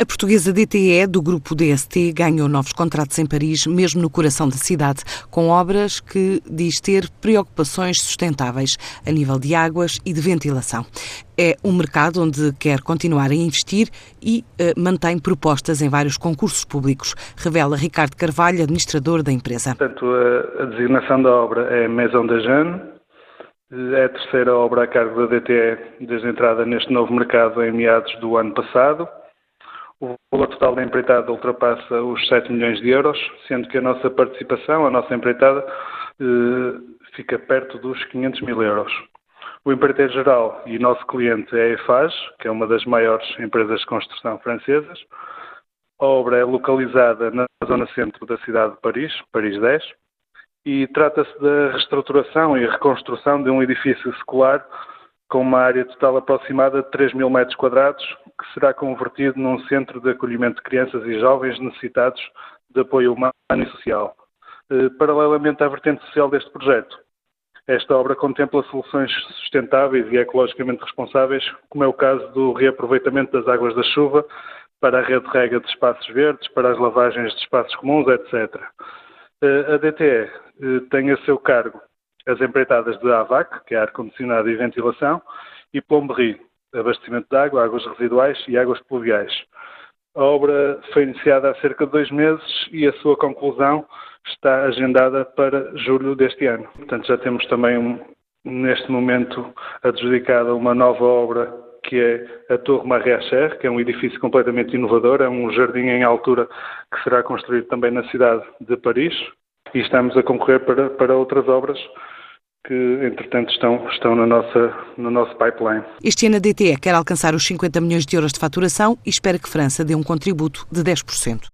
A portuguesa DTE, do grupo DST, ganhou novos contratos em Paris, mesmo no coração da cidade, com obras que diz ter preocupações sustentáveis a nível de águas e de ventilação. É um mercado onde quer continuar a investir e uh, mantém propostas em vários concursos públicos, revela Ricardo Carvalho, administrador da empresa. Portanto, a, a designação da obra é Maison de Jeanne, é a terceira obra a cargo da DTE desde a entrada neste novo mercado em meados do ano passado. O valor total da empreitada ultrapassa os 7 milhões de euros, sendo que a nossa participação, a nossa empreitada, eh, fica perto dos 500 mil euros. O empreiteiro geral e nosso cliente é a EFAG, que é uma das maiores empresas de construção francesas. A obra é localizada na zona centro da cidade de Paris, Paris 10, e trata-se da reestruturação e reconstrução de um edifício secular com uma área total aproximada de 3 mil metros quadrados, que será convertido num centro de acolhimento de crianças e jovens necessitados de apoio humano e social. Eh, paralelamente à vertente social deste projeto, esta obra contempla soluções sustentáveis e ecologicamente responsáveis, como é o caso do reaproveitamento das águas da chuva para a rede de rega de espaços verdes, para as lavagens de espaços comuns, etc. Eh, a DTE eh, tem a seu cargo as empreitadas de AVAC, que é ar-condicionado e ventilação, e Plomberie, abastecimento de água, águas residuais e águas pluviais. A obra foi iniciada há cerca de dois meses e a sua conclusão está agendada para julho deste ano. Portanto, já temos também, um, neste momento, adjudicada uma nova obra que é a Torre Marriacher, que é um edifício completamente inovador, é um jardim em altura que será construído também na cidade de Paris e estamos a concorrer para, para outras obras que, entretanto, estão, estão na nossa, no nosso pipeline. Este ano a DTE quer alcançar os 50 milhões de euros de faturação e espera que França dê um contributo de 10%.